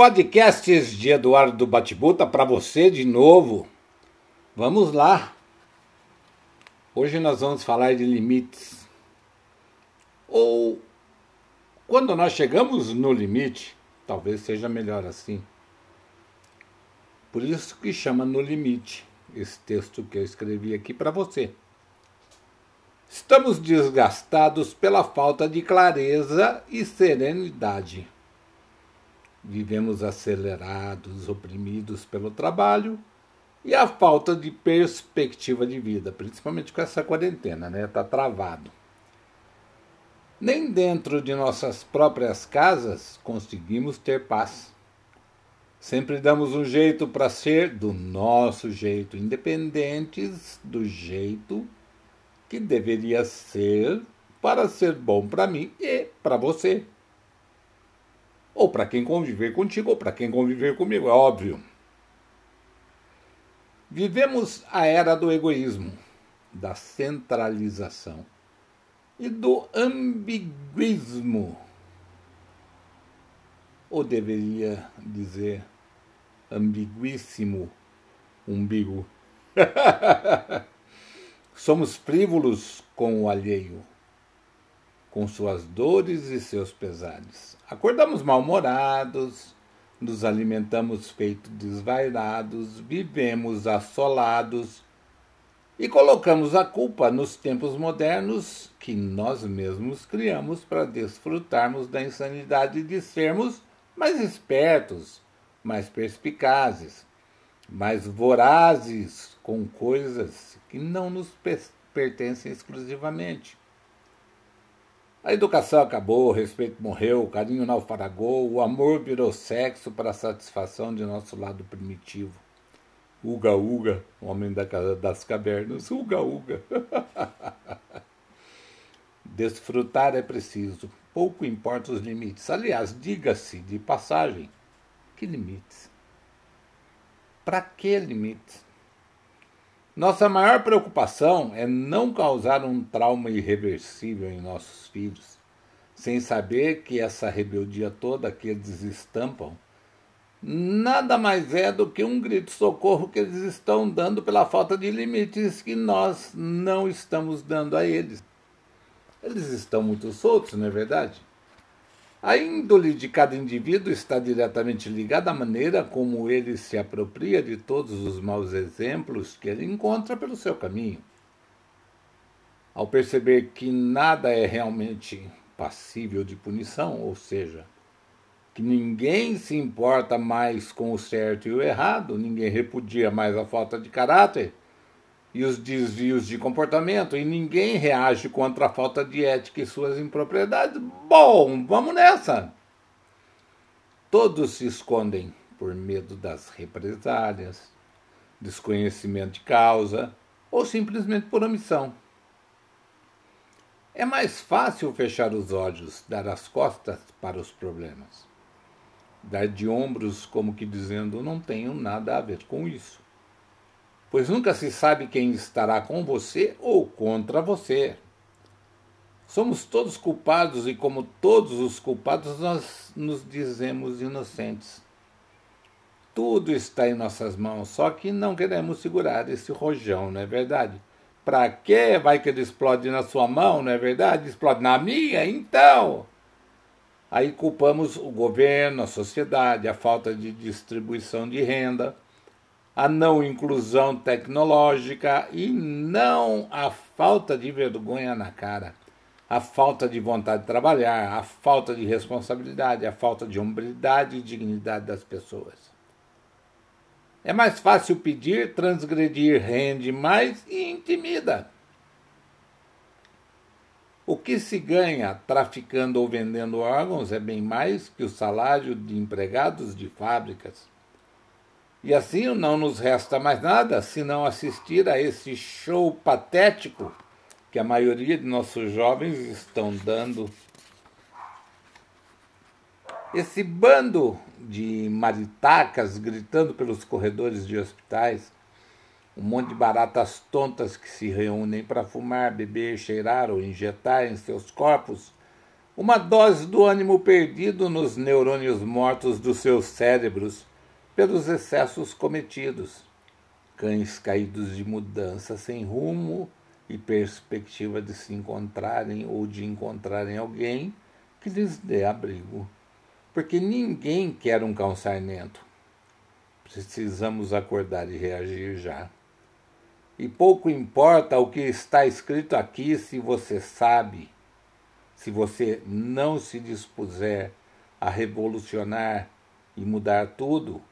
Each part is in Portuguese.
Podcasts de Eduardo Batibuta para você de novo. Vamos lá. Hoje nós vamos falar de limites. Ou quando nós chegamos no limite, talvez seja melhor assim. Por isso que chama No Limite, esse texto que eu escrevi aqui para você. Estamos desgastados pela falta de clareza e serenidade. Vivemos acelerados, oprimidos pelo trabalho e a falta de perspectiva de vida, principalmente com essa quarentena, né? Tá travado. Nem dentro de nossas próprias casas conseguimos ter paz. Sempre damos um jeito para ser do nosso jeito, independentes do jeito que deveria ser para ser bom para mim e para você. Ou para quem conviver contigo, ou para quem conviver comigo, é óbvio. Vivemos a era do egoísmo, da centralização e do ambiguismo. Ou deveria dizer ambiguíssimo umbigo. Somos frívolos com o alheio, com suas dores e seus pesares. Acordamos mal-humorados, nos alimentamos feito desvairados, vivemos assolados e colocamos a culpa nos tempos modernos que nós mesmos criamos para desfrutarmos da insanidade de sermos mais espertos, mais perspicazes, mais vorazes com coisas que não nos pertencem exclusivamente. A educação acabou, o respeito morreu, o carinho naufragou, o amor virou sexo para a satisfação de nosso lado primitivo. Uga Uga, homem das cavernas, Uga Uga. Desfrutar é preciso, pouco importa os limites. Aliás, diga-se de passagem, que limites? Para que limites? Nossa maior preocupação é não causar um trauma irreversível em nossos filhos, sem saber que essa rebeldia toda que eles estampam nada mais é do que um grito de socorro que eles estão dando pela falta de limites que nós não estamos dando a eles. Eles estão muito soltos, não é verdade? A índole de cada indivíduo está diretamente ligada à maneira como ele se apropria de todos os maus exemplos que ele encontra pelo seu caminho. Ao perceber que nada é realmente passível de punição, ou seja, que ninguém se importa mais com o certo e o errado, ninguém repudia mais a falta de caráter, e os desvios de comportamento e ninguém reage contra a falta de ética e suas impropriedades, bom, vamos nessa. Todos se escondem por medo das represálias, desconhecimento de causa ou simplesmente por omissão. É mais fácil fechar os olhos, dar as costas para os problemas, dar de ombros como que dizendo não tenho nada a ver com isso pois nunca se sabe quem estará com você ou contra você. Somos todos culpados e, como todos os culpados, nós nos dizemos inocentes. Tudo está em nossas mãos, só que não queremos segurar esse rojão, não é verdade? Para que vai que ele explode na sua mão, não é verdade? Explode na minha? Então! Aí culpamos o governo, a sociedade, a falta de distribuição de renda a não inclusão tecnológica e não a falta de vergonha na cara, a falta de vontade de trabalhar, a falta de responsabilidade, a falta de hombridade e dignidade das pessoas. É mais fácil pedir, transgredir rende mais e intimida. O que se ganha traficando ou vendendo órgãos é bem mais que o salário de empregados de fábricas. E assim não nos resta mais nada senão assistir a esse show patético que a maioria de nossos jovens estão dando. Esse bando de maritacas gritando pelos corredores de hospitais, um monte de baratas tontas que se reúnem para fumar, beber, cheirar ou injetar em seus corpos uma dose do ânimo perdido nos neurônios mortos dos seus cérebros pelos excessos cometidos. Cães caídos de mudança sem rumo e perspectiva de se encontrarem ou de encontrarem alguém que lhes dê abrigo. Porque ninguém quer um cão. Precisamos acordar e reagir já. E pouco importa o que está escrito aqui se você sabe, se você não se dispuser a revolucionar e mudar tudo,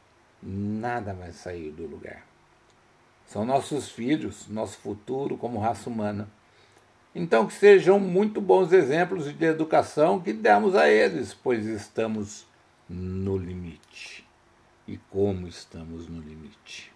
nada vai sair do lugar. São nossos filhos, nosso futuro como raça humana. Então, que sejam muito bons exemplos de educação que demos a eles, pois estamos no limite. E como estamos no limite?